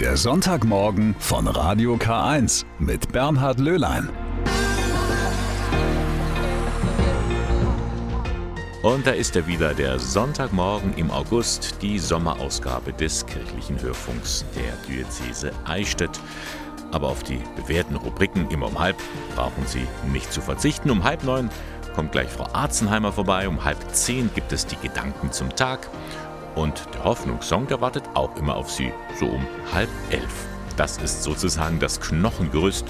Der Sonntagmorgen von Radio K1 mit Bernhard Löhlein. Und da ist er wieder, der Sonntagmorgen im August, die Sommerausgabe des kirchlichen Hörfunks der Diözese Eichstätt. Aber auf die bewährten Rubriken immer um halb brauchen Sie nicht zu verzichten. Um halb neun kommt gleich Frau Arzenheimer vorbei. Um halb zehn gibt es die Gedanken zum Tag. Und der Hoffnungssong, der wartet auch immer auf Sie, so um halb elf. Das ist sozusagen das Knochengerüst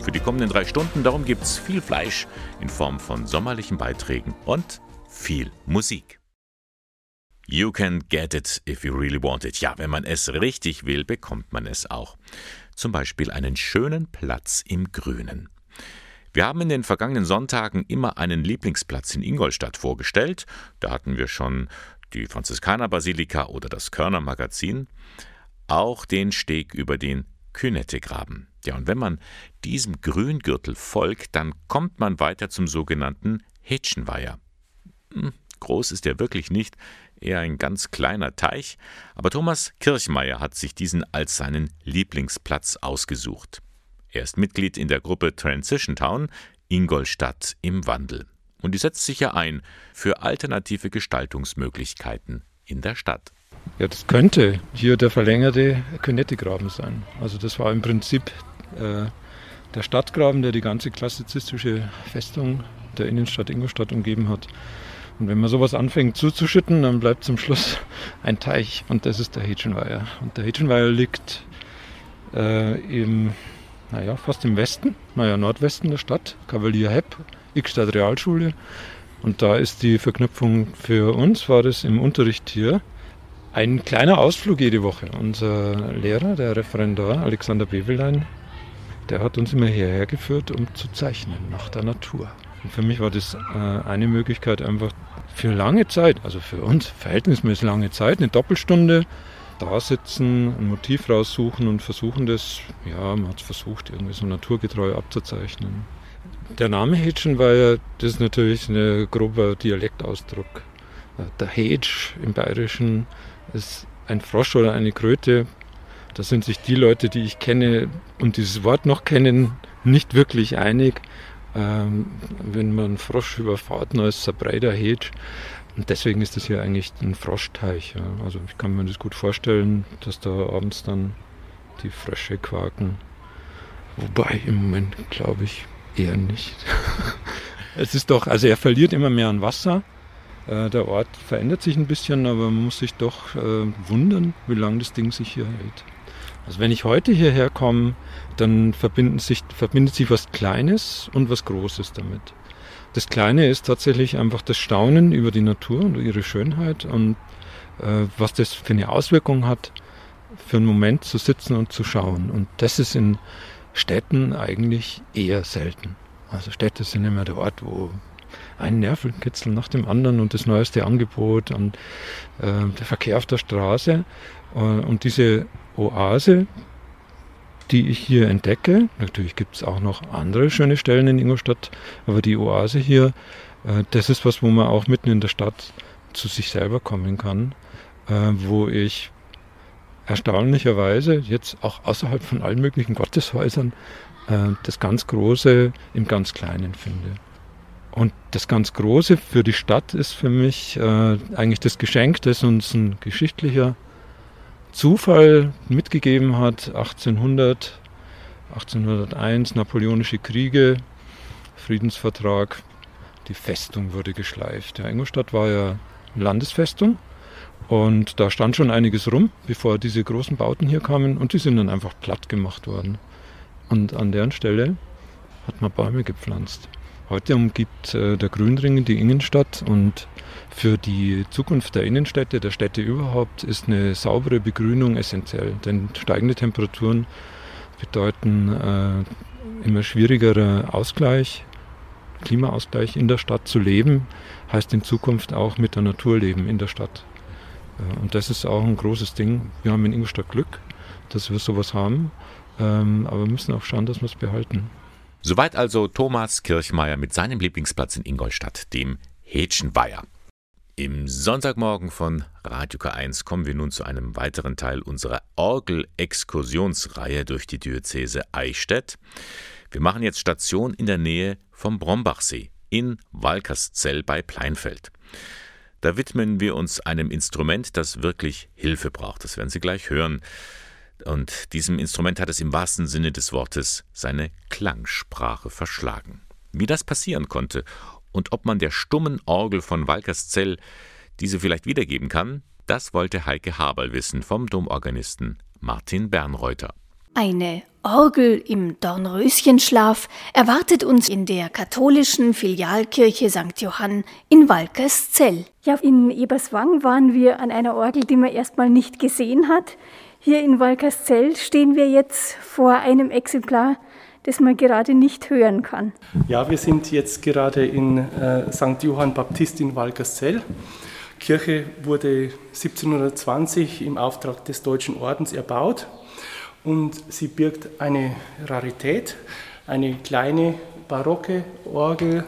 für die kommenden drei Stunden. Darum gibt es viel Fleisch in Form von sommerlichen Beiträgen und viel Musik. You can get it if you really want it. Ja, wenn man es richtig will, bekommt man es auch. Zum Beispiel einen schönen Platz im Grünen. Wir haben in den vergangenen Sonntagen immer einen Lieblingsplatz in Ingolstadt vorgestellt. Da hatten wir schon die Franziskanerbasilika oder das Körnermagazin, auch den Steg über den Künettegraben. Ja, und wenn man diesem Grüngürtel folgt, dann kommt man weiter zum sogenannten Hetschenweiher. Hm, groß ist er wirklich nicht, eher ein ganz kleiner Teich, aber Thomas Kirchmeier hat sich diesen als seinen Lieblingsplatz ausgesucht. Er ist Mitglied in der Gruppe Transition Town Ingolstadt im Wandel und die setzt sich ja ein für alternative Gestaltungsmöglichkeiten in der Stadt. Ja, das könnte hier der verlängerte Könettegraben sein. Also das war im Prinzip äh, der Stadtgraben, der die ganze klassizistische Festung der Innenstadt Ingolstadt umgeben hat. Und wenn man sowas anfängt zuzuschütten, dann bleibt zum Schluss ein Teich und das ist der Hätschenweiher. Und der Hätschenweiher liegt äh, im, naja, fast im Westen, naja, Nordwesten der Stadt, Kavalier Hepp, Ickstadt Realschule. Und da ist die Verknüpfung für uns, war das im Unterricht hier, ein kleiner Ausflug jede Woche. Unser Lehrer, der Referendar Alexander Bewelein, der hat uns immer hierher geführt, um zu zeichnen nach der Natur. Und für mich war das äh, eine Möglichkeit, einfach für lange Zeit, also für uns verhältnismäßig lange Zeit, eine Doppelstunde da sitzen, ein Motiv raussuchen und versuchen das, ja, man hat es versucht, irgendwie so naturgetreu abzuzeichnen. Der Name Hätschenweiher, das ist natürlich ein grober Dialektausdruck. Der Hätsch im Bayerischen ist ein Frosch oder eine Kröte. Da sind sich die Leute, die ich kenne und dieses Wort noch kennen, nicht wirklich einig. Ähm, wenn man Frosch überfahrt, dann ist es ein breiter Hätsch. Und deswegen ist das hier eigentlich ein Froschteich. Ja. Also ich kann mir das gut vorstellen, dass da abends dann die Frösche quaken. Wobei im Moment, glaube ich, Eher nicht. es ist doch, also er verliert immer mehr an Wasser. Äh, der Ort verändert sich ein bisschen, aber man muss sich doch äh, wundern, wie lange das Ding sich hier hält. Also wenn ich heute hierher komme, dann sich, verbindet sich was Kleines und was Großes damit. Das Kleine ist tatsächlich einfach das Staunen über die Natur und ihre Schönheit und äh, was das für eine Auswirkung hat, für einen Moment zu sitzen und zu schauen. Und das ist in Städten eigentlich eher selten. Also Städte sind immer der Ort, wo ein Nervenkitzel nach dem anderen und das neueste Angebot und äh, der Verkehr auf der Straße. Äh, und diese Oase, die ich hier entdecke, natürlich gibt es auch noch andere schöne Stellen in Ingolstadt, aber die Oase hier, äh, das ist was, wo man auch mitten in der Stadt zu sich selber kommen kann, äh, wo ich erstaunlicherweise jetzt auch außerhalb von allen möglichen Gotteshäusern äh, das ganz Große im ganz Kleinen finde. Und das ganz Große für die Stadt ist für mich äh, eigentlich das Geschenk, das uns ein geschichtlicher Zufall mitgegeben hat. 1800, 1801, Napoleonische Kriege, Friedensvertrag, die Festung wurde geschleift. Ja, Ingolstadt war ja Landesfestung und da stand schon einiges rum, bevor diese großen Bauten hier kamen und die sind dann einfach platt gemacht worden. Und an deren Stelle hat man Bäume gepflanzt. Heute umgibt äh, der Grünring die Innenstadt und für die Zukunft der Innenstädte, der Städte überhaupt, ist eine saubere Begrünung essentiell. Denn steigende Temperaturen bedeuten äh, immer schwierigerer Ausgleich, Klimaausgleich in der Stadt zu leben, heißt in Zukunft auch mit der Natur leben in der Stadt. Und das ist auch ein großes Ding. Wir haben in Ingolstadt Glück, dass wir sowas haben, ähm, aber wir müssen auch schauen, dass wir es behalten. Soweit also Thomas Kirchmeier mit seinem Lieblingsplatz in Ingolstadt, dem Hätschenweiher. Im Sonntagmorgen von Radio K1 kommen wir nun zu einem weiteren Teil unserer Orgel-Exkursionsreihe durch die Diözese Eichstätt. Wir machen jetzt Station in der Nähe vom Brombachsee in Walkerszell bei Pleinfeld. Da widmen wir uns einem Instrument, das wirklich Hilfe braucht. Das werden Sie gleich hören. Und diesem Instrument hat es im wahrsten Sinne des Wortes seine Klangsprache verschlagen. Wie das passieren konnte und ob man der stummen Orgel von Walkerszell diese vielleicht wiedergeben kann, das wollte Heike Haberl wissen vom Domorganisten Martin Bernreuter. Eine Orgel im Dornröschenschlaf erwartet uns in der katholischen Filialkirche St. Johann in Walkerszell. Ja, in Eberswang waren wir an einer Orgel, die man erstmal nicht gesehen hat. Hier in Walkerszell stehen wir jetzt vor einem Exemplar, das man gerade nicht hören kann. Ja, wir sind jetzt gerade in äh, St. Johann Baptist in Walkerszell. Kirche wurde 1720 im Auftrag des Deutschen Ordens erbaut und sie birgt eine Rarität, eine kleine barocke Orgel,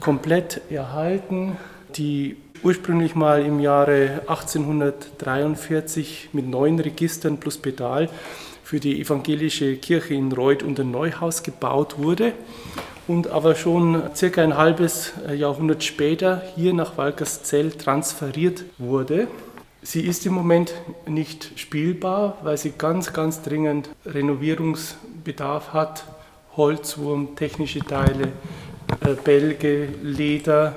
komplett erhalten, die ursprünglich mal im Jahre 1843 mit neun Registern plus Pedal für die evangelische Kirche in Reuth unter Neuhaus gebaut wurde und aber schon circa ein halbes Jahrhundert später hier nach Walkerszell transferiert wurde. Sie ist im Moment nicht spielbar, weil sie ganz, ganz dringend Renovierungsbedarf hat. Holzwurm, technische Teile, äh, Bälge, Leder.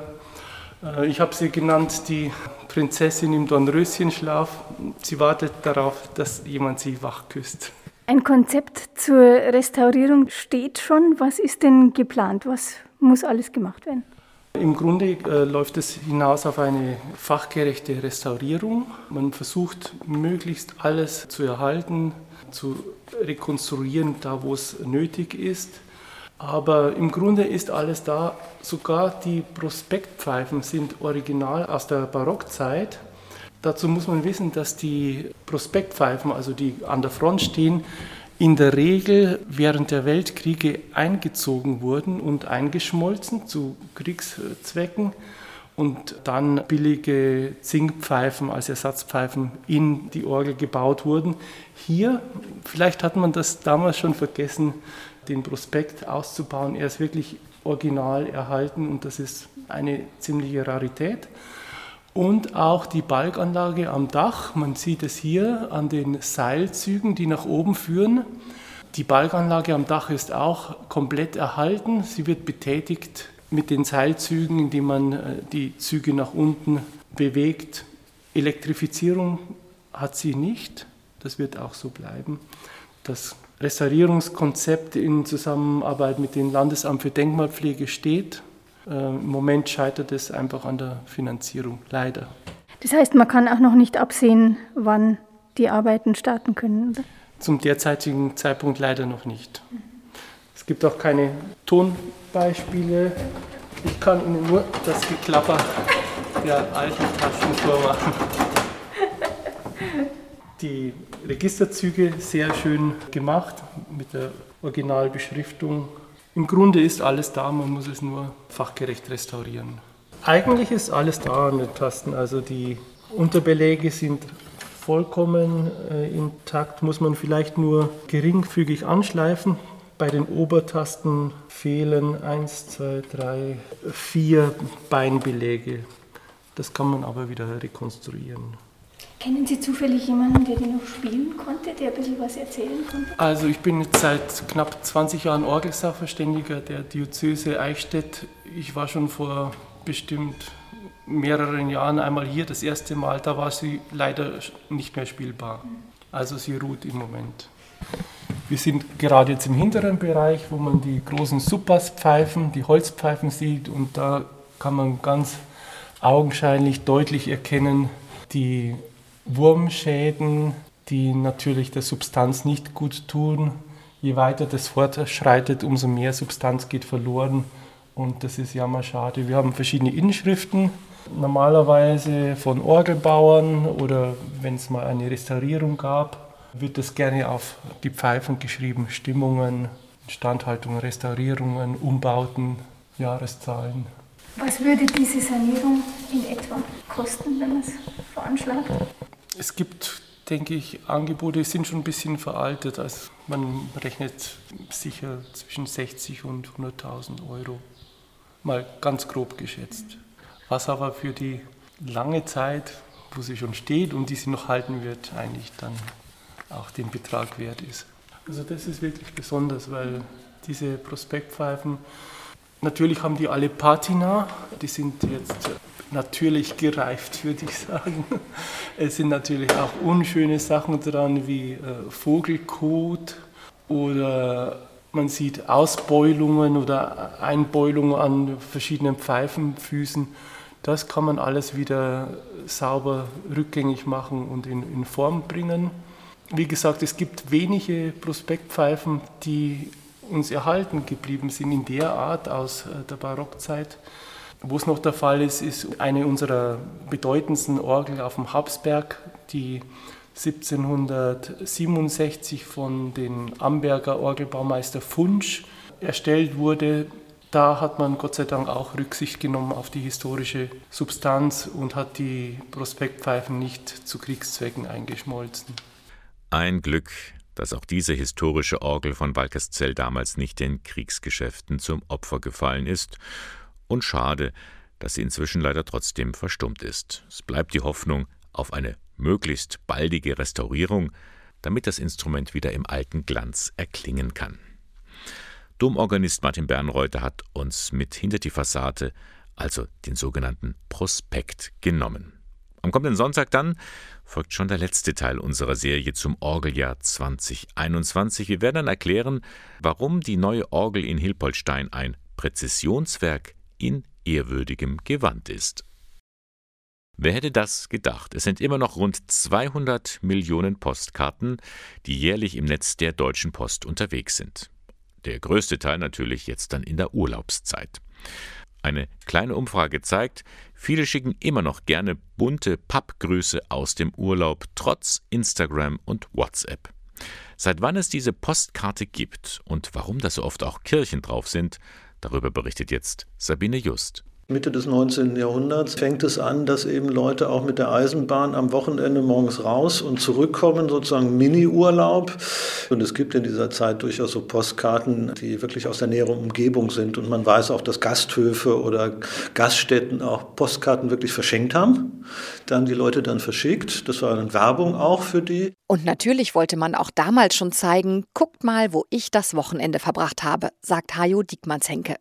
Äh, ich habe sie genannt die Prinzessin im Dornröschenschlaf. Sie wartet darauf, dass jemand sie wach küsst. Ein Konzept zur Restaurierung steht schon. Was ist denn geplant? Was muss alles gemacht werden? Im Grunde äh, läuft es hinaus auf eine fachgerechte Restaurierung. Man versucht möglichst alles zu erhalten, zu rekonstruieren, da wo es nötig ist. Aber im Grunde ist alles da. Sogar die Prospektpfeifen sind original aus der Barockzeit. Dazu muss man wissen, dass die Prospektpfeifen, also die an der Front stehen, in der Regel während der Weltkriege eingezogen wurden und eingeschmolzen zu Kriegszwecken und dann billige Zinkpfeifen als Ersatzpfeifen in die Orgel gebaut wurden. Hier, vielleicht hat man das damals schon vergessen, den Prospekt auszubauen. Er ist wirklich original erhalten und das ist eine ziemliche Rarität und auch die Balkanlage am Dach. Man sieht es hier an den Seilzügen, die nach oben führen. Die Balkanlage am Dach ist auch komplett erhalten. Sie wird betätigt mit den Seilzügen, indem man äh, die Züge nach unten bewegt. Elektrifizierung hat sie nicht. Das wird auch so bleiben. Das Restaurierungskonzept in Zusammenarbeit mit dem Landesamt für Denkmalpflege steht. Äh, Im Moment scheitert es einfach an der Finanzierung, leider. Das heißt, man kann auch noch nicht absehen, wann die Arbeiten starten können, oder? Zum derzeitigen Zeitpunkt leider noch nicht. Es gibt auch keine Tonbeispiele. Ich kann Ihnen nur das Geklapper der alten Taschen vormachen. Die Registerzüge sehr schön gemacht mit der Originalbeschriftung im Grunde ist alles da, man muss es nur fachgerecht restaurieren. Eigentlich ist alles da an den Tasten, also die Unterbeläge sind vollkommen äh, intakt, muss man vielleicht nur geringfügig anschleifen. Bei den Obertasten fehlen 1, 2, 3, 4 Beinbeläge. Das kann man aber wieder rekonstruieren. Kennen Sie zufällig jemanden, der die noch spielen konnte, der ein bisschen was erzählen konnte? Also ich bin jetzt seit knapp 20 Jahren Orgelsachverständiger der Diözese Eichstätt. Ich war schon vor bestimmt mehreren Jahren einmal hier, das erste Mal. Da war sie leider nicht mehr spielbar. Also sie ruht im Moment. Wir sind gerade jetzt im hinteren Bereich, wo man die großen Suppers-Pfeifen, die Holzpfeifen sieht und da kann man ganz augenscheinlich deutlich erkennen, die Wurmschäden, die natürlich der Substanz nicht gut tun. Je weiter das fortschreitet, umso mehr Substanz geht verloren und das ist jammerschade. Wir haben verschiedene Inschriften, normalerweise von Orgelbauern oder wenn es mal eine Restaurierung gab, wird das gerne auf die Pfeifen geschrieben, Stimmungen, Instandhaltungen, Restaurierungen, Umbauten, Jahreszahlen. Was würde diese Sanierung in etwa kosten, wenn man es veranschlagt? Es gibt, denke ich, Angebote, die sind schon ein bisschen veraltet. Also man rechnet sicher zwischen 60 und 100.000 Euro. Mal ganz grob geschätzt. Was aber für die lange Zeit, wo sie schon steht und die sie noch halten wird, eigentlich dann auch den Betrag wert ist. Also das ist wirklich besonders, weil diese Prospektpfeifen, natürlich haben die alle Patina, die sind jetzt natürlich gereift, würde ich sagen. Es sind natürlich auch unschöne Sachen dran wie äh, Vogelkot oder man sieht Ausbeulungen oder Einbeulungen an verschiedenen Pfeifenfüßen. Das kann man alles wieder sauber rückgängig machen und in, in Form bringen. Wie gesagt, es gibt wenige Prospektpfeifen, die uns erhalten geblieben sind in der Art aus äh, der Barockzeit. Wo es noch der Fall ist, ist eine unserer bedeutendsten Orgel auf dem Habsberg, die 1767 von den Amberger Orgelbaumeister Funsch erstellt wurde. Da hat man Gott sei Dank auch Rücksicht genommen auf die historische Substanz und hat die Prospektpfeifen nicht zu Kriegszwecken eingeschmolzen. Ein Glück, dass auch diese historische Orgel von Walkerszell damals nicht den Kriegsgeschäften zum Opfer gefallen ist und schade, dass sie inzwischen leider trotzdem verstummt ist. Es bleibt die Hoffnung auf eine möglichst baldige Restaurierung, damit das Instrument wieder im alten Glanz erklingen kann. Domorganist Martin Bernreuter hat uns mit hinter die Fassade, also den sogenannten Prospekt, genommen. Am kommenden Sonntag dann folgt schon der letzte Teil unserer Serie zum Orgeljahr 2021. Wir werden dann erklären, warum die neue Orgel in Hilpoltstein ein Präzisionswerk in ehrwürdigem Gewand ist. Wer hätte das gedacht? Es sind immer noch rund 200 Millionen Postkarten, die jährlich im Netz der Deutschen Post unterwegs sind. Der größte Teil natürlich jetzt dann in der Urlaubszeit. Eine kleine Umfrage zeigt, viele schicken immer noch gerne bunte Pappgrüße aus dem Urlaub, trotz Instagram und WhatsApp. Seit wann es diese Postkarte gibt und warum da so oft auch Kirchen drauf sind, Darüber berichtet jetzt Sabine Just. Mitte des 19. Jahrhunderts fängt es an, dass eben Leute auch mit der Eisenbahn am Wochenende morgens raus und zurückkommen, sozusagen Mini-Urlaub. Und es gibt in dieser Zeit durchaus so Postkarten, die wirklich aus der näheren Umgebung sind. Und man weiß auch, dass Gasthöfe oder Gaststätten auch Postkarten wirklich verschenkt haben. Dann die Leute dann verschickt. Das war eine Werbung auch für die. Und natürlich wollte man auch damals schon zeigen, guckt mal, wo ich das Wochenende verbracht habe, sagt Hajo Diekmannshenke.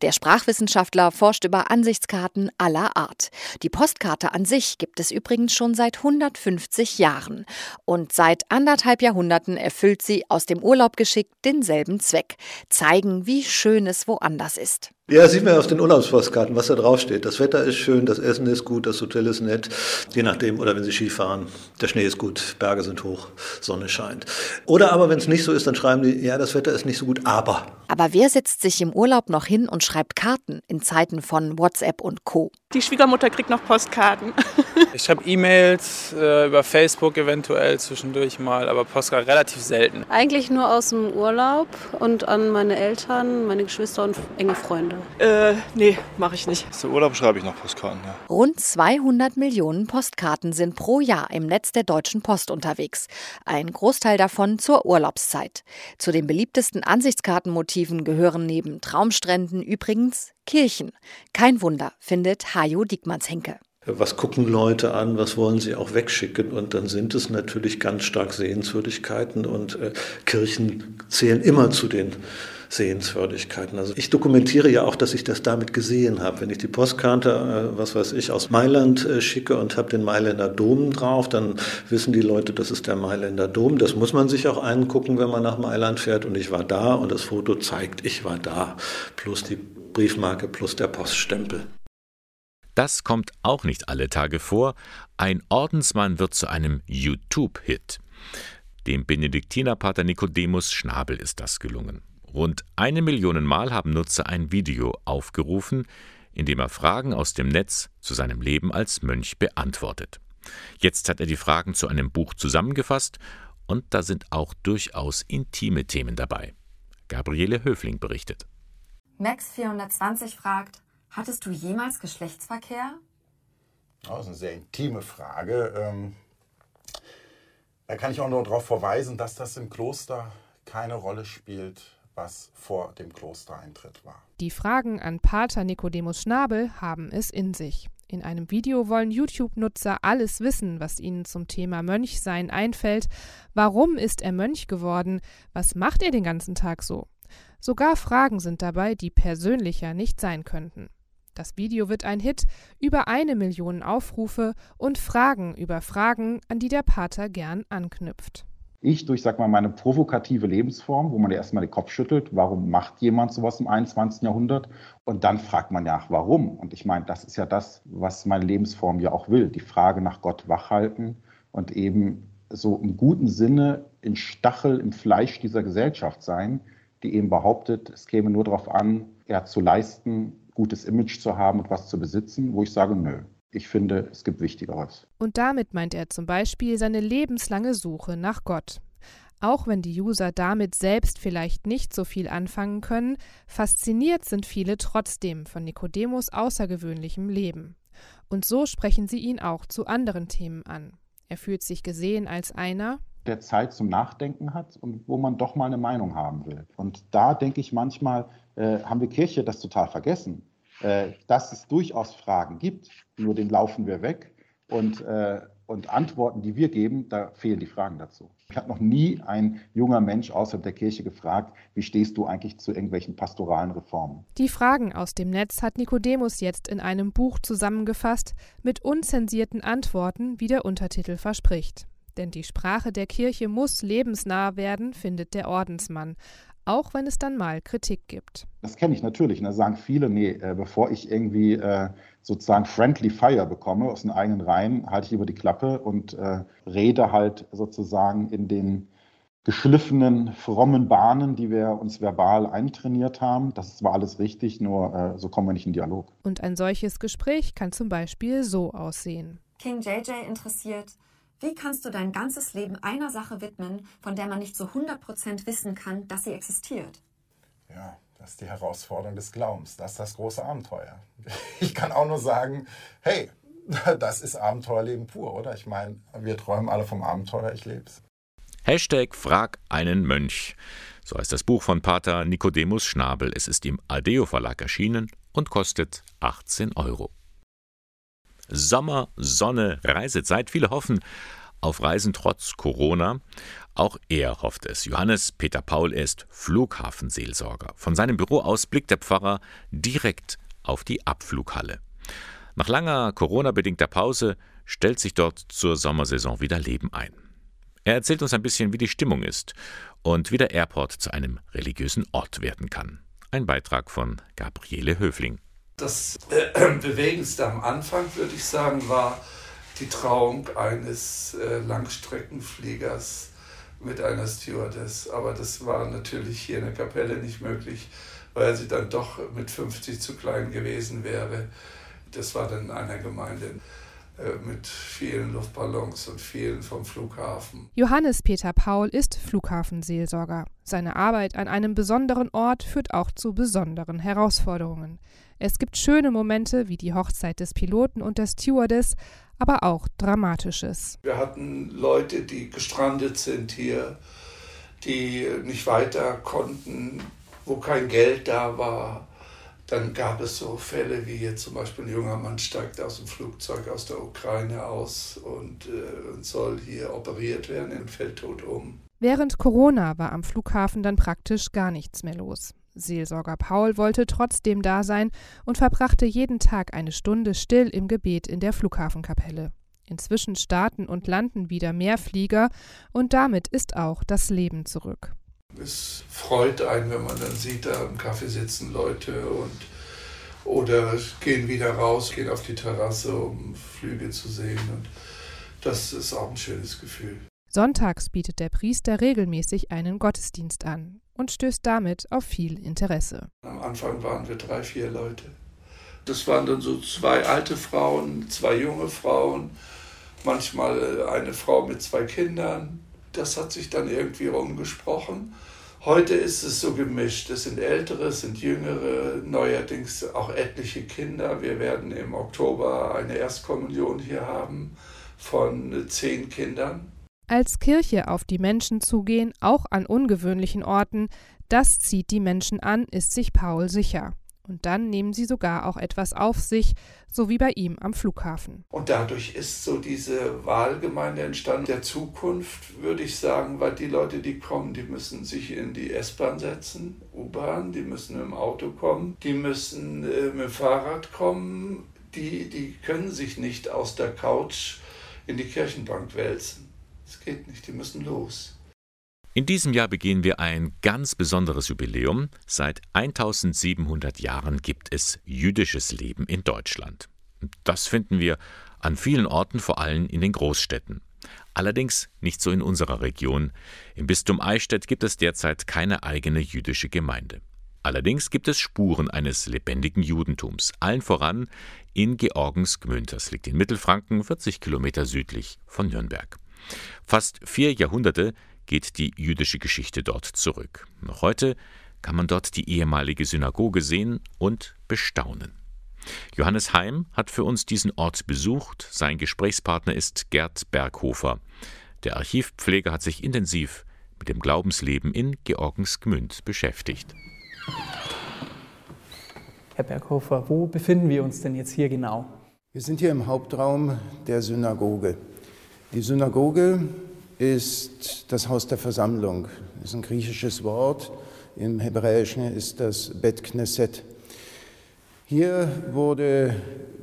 Der Sprachwissenschaftler forscht über Ansichtskarten aller Art. Die Postkarte an sich gibt es übrigens schon seit 150 Jahren. Und seit anderthalb Jahrhunderten erfüllt sie aus dem Urlaub geschickt denselben Zweck. Zeigen, wie schön es woanders ist. Ja, sieht man auf den Urlaubspostkarten, was da draufsteht. Das Wetter ist schön, das Essen ist gut, das Hotel ist nett, je nachdem, oder wenn Sie Ski fahren, der Schnee ist gut, Berge sind hoch, Sonne scheint. Oder aber, wenn es nicht so ist, dann schreiben die, ja, das Wetter ist nicht so gut, aber. Aber wer setzt sich im Urlaub noch hin und schreibt Karten in Zeiten von WhatsApp und Co? Die Schwiegermutter kriegt noch Postkarten. ich habe E-Mails äh, über Facebook eventuell zwischendurch mal, aber Postkarten relativ selten. Eigentlich nur aus dem Urlaub und an meine Eltern, meine Geschwister und enge Freunde. Äh, nee, mache ich nicht. Zum Urlaub schreibe ich noch Postkarten, ja. Rund 200 Millionen Postkarten sind pro Jahr im Netz der Deutschen Post unterwegs. Ein Großteil davon zur Urlaubszeit. Zu den beliebtesten Ansichtskartenmotiven gehören neben Traumstränden übrigens Kirchen. Kein Wunder, findet Hajo Diekmanns-Henke was gucken Leute an, was wollen sie auch wegschicken. Und dann sind es natürlich ganz stark Sehenswürdigkeiten und äh, Kirchen zählen immer zu den Sehenswürdigkeiten. Also ich dokumentiere ja auch, dass ich das damit gesehen habe. Wenn ich die Postkarte, äh, was weiß ich, aus Mailand äh, schicke und habe den Mailänder Dom drauf, dann wissen die Leute, das ist der Mailänder Dom. Das muss man sich auch angucken, wenn man nach Mailand fährt. Und ich war da und das Foto zeigt, ich war da. Plus die Briefmarke, plus der Poststempel. Das kommt auch nicht alle Tage vor. Ein Ordensmann wird zu einem YouTube-Hit. Dem Benediktinerpater Nicodemus Schnabel ist das gelungen. Rund eine Million Mal haben Nutzer ein Video aufgerufen, in dem er Fragen aus dem Netz zu seinem Leben als Mönch beantwortet. Jetzt hat er die Fragen zu einem Buch zusammengefasst und da sind auch durchaus intime Themen dabei. Gabriele Höfling berichtet. Max420 fragt, Hattest du jemals Geschlechtsverkehr? Das ist eine sehr intime Frage. Ähm, da kann ich auch nur darauf verweisen, dass das im Kloster keine Rolle spielt, was vor dem Klostereintritt war. Die Fragen an Pater Nicodemus Schnabel haben es in sich. In einem Video wollen YouTube-Nutzer alles wissen, was ihnen zum Thema Mönchsein einfällt. Warum ist er Mönch geworden? Was macht er den ganzen Tag so? Sogar Fragen sind dabei, die persönlicher nicht sein könnten. Das Video wird ein Hit, über eine Million Aufrufe und Fragen über Fragen, an die der Pater gern anknüpft. Ich durch, sag mal, meine provokative Lebensform, wo man ja erstmal den Kopf schüttelt, warum macht jemand sowas im 21. Jahrhundert? Und dann fragt man ja, warum? Und ich meine, das ist ja das, was meine Lebensform ja auch will, die Frage nach Gott wachhalten und eben so im guten Sinne in Stachel im Fleisch dieser Gesellschaft sein, die eben behauptet, es käme nur darauf an, ja, zu leisten, gutes Image zu haben und was zu besitzen, wo ich sage, nö. Ich finde, es gibt Wichtigeres. Und damit meint er zum Beispiel seine lebenslange Suche nach Gott. Auch wenn die User damit selbst vielleicht nicht so viel anfangen können, fasziniert sind viele trotzdem von Nikodemus außergewöhnlichem Leben. Und so sprechen sie ihn auch zu anderen Themen an. Er fühlt sich gesehen als einer, der Zeit zum Nachdenken hat und wo man doch mal eine Meinung haben will. Und da denke ich manchmal, äh, haben wir Kirche das total vergessen, äh, dass es durchaus Fragen gibt, nur den laufen wir weg und, äh, und Antworten, die wir geben, da fehlen die Fragen dazu. Ich habe noch nie ein junger Mensch außerhalb der Kirche gefragt, wie stehst du eigentlich zu irgendwelchen pastoralen Reformen? Die Fragen aus dem Netz hat Nikodemus jetzt in einem Buch zusammengefasst mit unzensierten Antworten, wie der Untertitel verspricht. Denn die Sprache der Kirche muss lebensnah werden, findet der Ordensmann, auch wenn es dann mal Kritik gibt. Das kenne ich natürlich. Und da sagen viele, nee, äh, bevor ich irgendwie äh, sozusagen friendly fire bekomme aus den eigenen Reihen, halte ich über die Klappe und äh, rede halt sozusagen in den geschliffenen, frommen Bahnen, die wir uns verbal eintrainiert haben. Das war alles richtig, nur äh, so kommen wir nicht in Dialog. Und ein solches Gespräch kann zum Beispiel so aussehen. King JJ interessiert, wie kannst du dein ganzes Leben einer Sache widmen, von der man nicht zu 100% wissen kann, dass sie existiert? Ja, das ist die Herausforderung des Glaubens. Das ist das große Abenteuer. Ich kann auch nur sagen, hey, das ist Abenteuerleben pur, oder? Ich meine, wir träumen alle vom Abenteuer, ich lebe es. Hashtag Frag einen Mönch. So heißt das Buch von Pater Nicodemus Schnabel. Es ist im Aldeo Verlag erschienen und kostet 18 Euro. Sommer, Sonne, Reisezeit. Viele hoffen auf Reisen trotz Corona. Auch er hofft es. Johannes Peter Paul ist Flughafenseelsorger. Von seinem Büro aus blickt der Pfarrer direkt auf die Abflughalle. Nach langer Corona-bedingter Pause stellt sich dort zur Sommersaison wieder Leben ein. Er erzählt uns ein bisschen, wie die Stimmung ist und wie der Airport zu einem religiösen Ort werden kann. Ein Beitrag von Gabriele Höfling. Das äh, Bewegendste am Anfang, würde ich sagen, war die Trauung eines äh, Langstreckenfliegers mit einer Stewardess. Aber das war natürlich hier in der Kapelle nicht möglich, weil sie dann doch mit 50 zu klein gewesen wäre. Das war dann in einer Gemeinde äh, mit vielen Luftballons und vielen vom Flughafen. Johannes Peter Paul ist Flughafenseelsorger. Seine Arbeit an einem besonderen Ort führt auch zu besonderen Herausforderungen. Es gibt schöne Momente wie die Hochzeit des Piloten und der Stewardess, aber auch Dramatisches. Wir hatten Leute, die gestrandet sind hier, die nicht weiter konnten, wo kein Geld da war. Dann gab es so Fälle wie jetzt zum Beispiel ein junger Mann steigt aus dem Flugzeug aus der Ukraine aus und äh, soll hier operiert werden und fällt tot um. Während Corona war am Flughafen dann praktisch gar nichts mehr los. Seelsorger Paul wollte trotzdem da sein und verbrachte jeden Tag eine Stunde still im Gebet in der Flughafenkapelle. Inzwischen starten und landen wieder mehr Flieger und damit ist auch das Leben zurück. Es freut einen, wenn man dann sieht, da im Kaffee sitzen Leute und oder gehen wieder raus, gehen auf die Terrasse, um Flüge zu sehen. Und das ist auch ein schönes Gefühl. Sonntags bietet der Priester regelmäßig einen Gottesdienst an und stößt damit auf viel Interesse. Am Anfang waren wir drei, vier Leute. Das waren dann so zwei alte Frauen, zwei junge Frauen, manchmal äh, eine Frau mit zwei Kindern. Das hat sich dann irgendwie rumgesprochen. Heute ist es so gemischt. Es sind Ältere, es sind Jüngere, neuerdings auch etliche Kinder. Wir werden im Oktober eine Erstkommunion hier haben von zehn Kindern. Als Kirche auf die Menschen zugehen, auch an ungewöhnlichen Orten, das zieht die Menschen an, ist sich Paul sicher. Und dann nehmen sie sogar auch etwas auf sich, so wie bei ihm am Flughafen. Und dadurch ist so diese Wahlgemeinde entstanden. Der Zukunft, würde ich sagen, weil die Leute, die kommen, die müssen sich in die S-Bahn setzen, U-Bahn, die müssen dem Auto kommen, die müssen äh, mit dem Fahrrad kommen, die, die können sich nicht aus der Couch in die Kirchenbank wälzen. Es geht nicht, die müssen los. In diesem Jahr begehen wir ein ganz besonderes Jubiläum. Seit 1700 Jahren gibt es jüdisches Leben in Deutschland. Das finden wir an vielen Orten, vor allem in den Großstädten. Allerdings nicht so in unserer Region. Im Bistum Eichstätt gibt es derzeit keine eigene jüdische Gemeinde. Allerdings gibt es Spuren eines lebendigen Judentums, allen voran in Georgensgmünd. Das liegt in Mittelfranken, 40 Kilometer südlich von Nürnberg. Fast vier Jahrhunderte geht die jüdische Geschichte dort zurück. Noch heute kann man dort die ehemalige Synagoge sehen und bestaunen. Johannes Heim hat für uns diesen Ort besucht. Sein Gesprächspartner ist Gerd Berghofer. Der Archivpfleger hat sich intensiv mit dem Glaubensleben in Georgensgmünd beschäftigt. Herr Berghofer, wo befinden wir uns denn jetzt hier genau? Wir sind hier im Hauptraum der Synagoge. Die Synagoge ist das Haus der Versammlung. Das ist ein griechisches Wort. Im Hebräischen ist das Bet Knesset. Hier wurde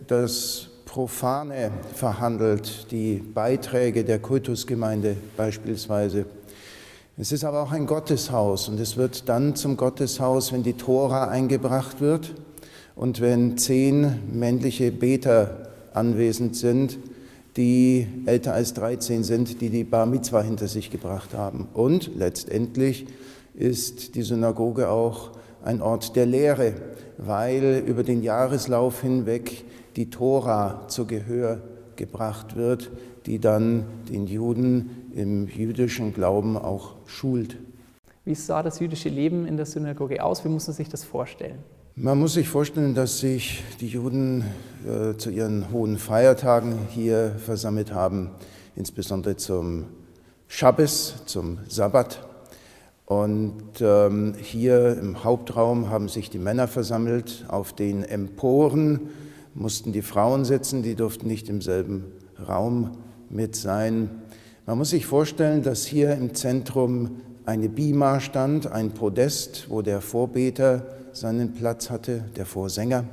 das Profane verhandelt, die Beiträge der Kultusgemeinde beispielsweise. Es ist aber auch ein Gotteshaus und es wird dann zum Gotteshaus, wenn die Tora eingebracht wird und wenn zehn männliche Beter anwesend sind, die älter als 13 sind, die die Bar Mitzwa hinter sich gebracht haben. Und letztendlich ist die Synagoge auch ein Ort der Lehre, weil über den Jahreslauf hinweg die Tora zu Gehör gebracht wird, die dann den Juden im jüdischen Glauben auch schult. Wie sah das jüdische Leben in der Synagoge aus? Wie muss man sich das vorstellen? Man muss sich vorstellen, dass sich die Juden äh, zu ihren hohen Feiertagen hier versammelt haben, insbesondere zum Schabbes, zum Sabbat. Und ähm, hier im Hauptraum haben sich die Männer versammelt. Auf den Emporen mussten die Frauen sitzen, die durften nicht im selben Raum mit sein. Man muss sich vorstellen, dass hier im Zentrum eine Bima stand, ein Podest, wo der Vorbeter seinen Platz hatte, der Vorsänger.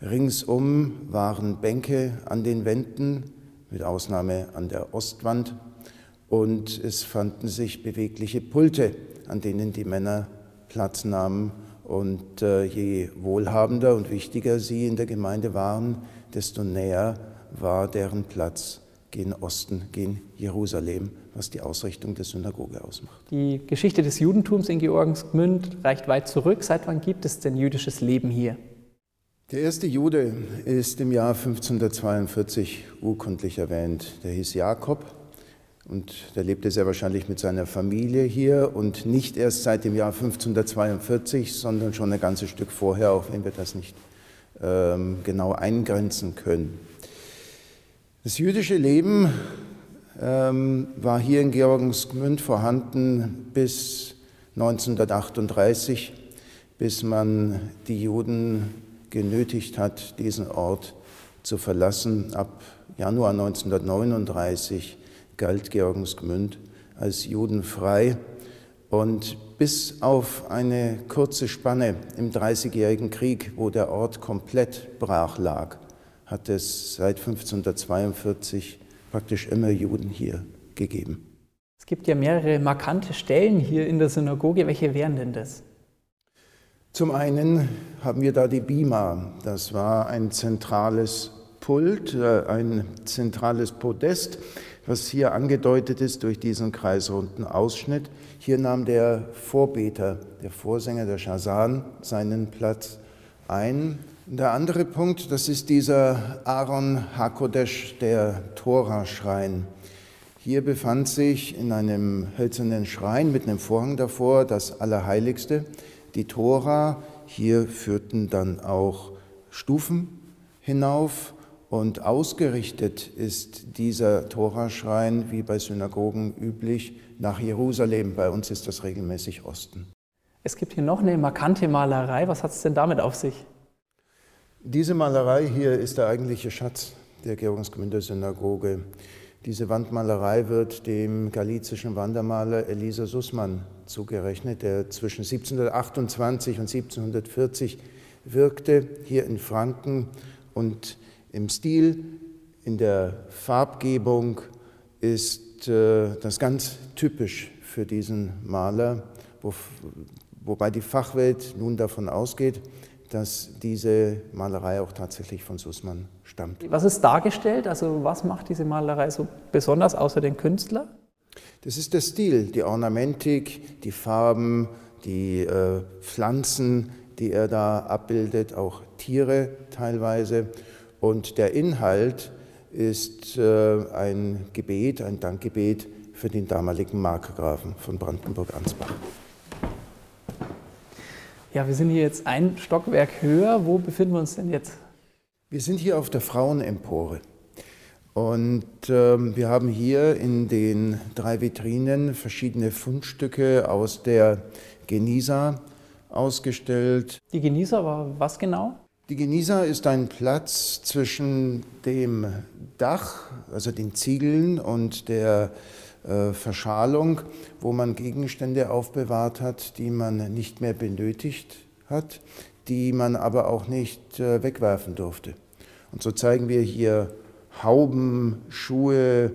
Ringsum waren Bänke an den Wänden, mit Ausnahme an der Ostwand, und es fanden sich bewegliche Pulte, an denen die Männer Platz nahmen. Und äh, je wohlhabender und wichtiger sie in der Gemeinde waren, desto näher war deren Platz gen Osten, gen Jerusalem, was die Ausrichtung der Synagoge ausmacht. Die Geschichte des Judentums in Georgensgmünd reicht weit zurück. Seit wann gibt es denn jüdisches Leben hier? Der erste Jude ist im Jahr 1542 urkundlich erwähnt. Der hieß Jakob und der lebte sehr wahrscheinlich mit seiner Familie hier und nicht erst seit dem Jahr 1542, sondern schon ein ganzes Stück vorher, auch wenn wir das nicht ähm, genau eingrenzen können. Das jüdische Leben ähm, war hier in Georgensgmünd vorhanden bis 1938, bis man die Juden genötigt hat, diesen Ort zu verlassen. Ab Januar 1939 galt Georgensgmünd als judenfrei. Und bis auf eine kurze Spanne im Dreißigjährigen Krieg, wo der Ort komplett brach lag, hat es seit 1542 praktisch immer Juden hier gegeben. Es gibt ja mehrere markante Stellen hier in der Synagoge. Welche wären denn das? Zum einen haben wir da die Bima. Das war ein zentrales Pult, äh, ein zentrales Podest, was hier angedeutet ist durch diesen kreisrunden Ausschnitt. Hier nahm der Vorbeter, der Vorsänger der Shazan, seinen Platz ein. Der andere Punkt, das ist dieser Aaron Hakodesh, der Tora-Schrein. Hier befand sich in einem hölzernen Schrein mit einem Vorhang davor das Allerheiligste, die Tora. Hier führten dann auch Stufen hinauf und ausgerichtet ist dieser Toraschrein, wie bei Synagogen üblich, nach Jerusalem. Bei uns ist das regelmäßig Osten. Es gibt hier noch eine markante Malerei. Was hat es denn damit auf sich? Diese Malerei hier ist der eigentliche Schatz der Georgensgmünder Synagoge. Diese Wandmalerei wird dem galizischen Wandermaler Elisa Sussmann zugerechnet, der zwischen 1728 und 1740 wirkte hier in Franken und im Stil, in der Farbgebung ist äh, das ganz typisch für diesen Maler, wo, wobei die Fachwelt nun davon ausgeht, dass diese Malerei auch tatsächlich von Sussmann stammt. Was ist dargestellt? Also was macht diese Malerei so besonders außer den Künstler? Das ist der Stil, die Ornamentik, die Farben, die äh, Pflanzen, die er da abbildet, auch Tiere teilweise. Und der Inhalt ist äh, ein Gebet, ein Dankgebet für den damaligen Markgrafen von Brandenburg-Ansbach. Ja, wir sind hier jetzt ein Stockwerk höher. Wo befinden wir uns denn jetzt? Wir sind hier auf der Frauenempore. Und ähm, wir haben hier in den drei Vitrinen verschiedene Fundstücke aus der Genisa ausgestellt. Die Genisa war was genau? Die Genisa ist ein Platz zwischen dem Dach, also den Ziegeln und der Verschalung, wo man Gegenstände aufbewahrt hat, die man nicht mehr benötigt hat, die man aber auch nicht äh, wegwerfen durfte. Und so zeigen wir hier Hauben, Schuhe,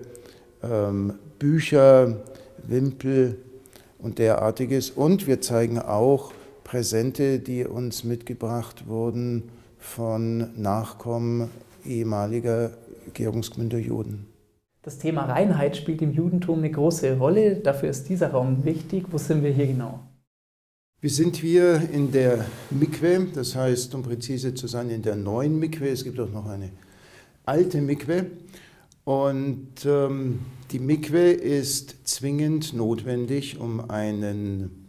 ähm, Bücher, Wimpel und derartiges. Und wir zeigen auch Präsente, die uns mitgebracht wurden von Nachkommen ehemaliger Georgensgmünder Juden. Das Thema Reinheit spielt im Judentum eine große Rolle. Dafür ist dieser Raum wichtig. Wo sind wir hier genau? Wir sind hier in der Mikwe, das heißt, um präzise zu sein, in der neuen Mikwe. Es gibt auch noch eine alte Mikwe. Und ähm, die Mikwe ist zwingend notwendig, um einen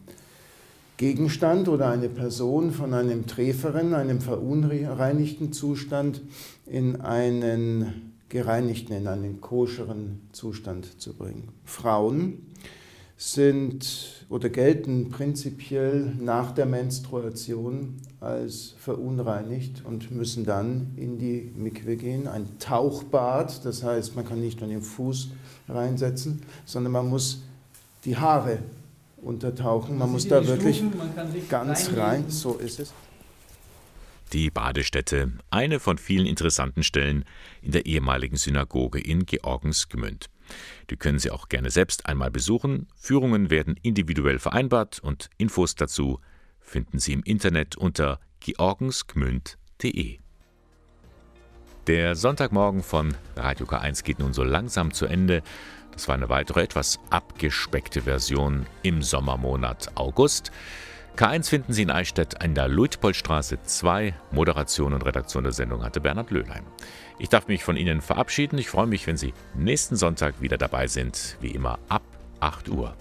Gegenstand oder eine Person von einem Träferen, einem verunreinigten Zustand in einen gereinigten, in einen koscheren Zustand zu bringen. Frauen sind oder gelten prinzipiell nach der Menstruation als verunreinigt und müssen dann in die Mikwe gehen. Ein Tauchbad, das heißt, man kann nicht nur den Fuß reinsetzen, sondern man muss die Haare untertauchen. Man muss da wirklich Stufen, ganz rein, so ist es. Die Badestätte, eine von vielen interessanten Stellen in der ehemaligen Synagoge in Georgensgmünd. Die können Sie auch gerne selbst einmal besuchen. Führungen werden individuell vereinbart und Infos dazu finden Sie im Internet unter georgensgmünd.de. Der Sonntagmorgen von Radio K1 geht nun so langsam zu Ende. Das war eine weitere, etwas abgespeckte Version im Sommermonat August. K1 finden Sie in Eichstätt an der Luitpoldstraße 2. Moderation und Redaktion der Sendung hatte Bernhard Löhlein. Ich darf mich von Ihnen verabschieden. Ich freue mich, wenn Sie nächsten Sonntag wieder dabei sind, wie immer ab 8 Uhr.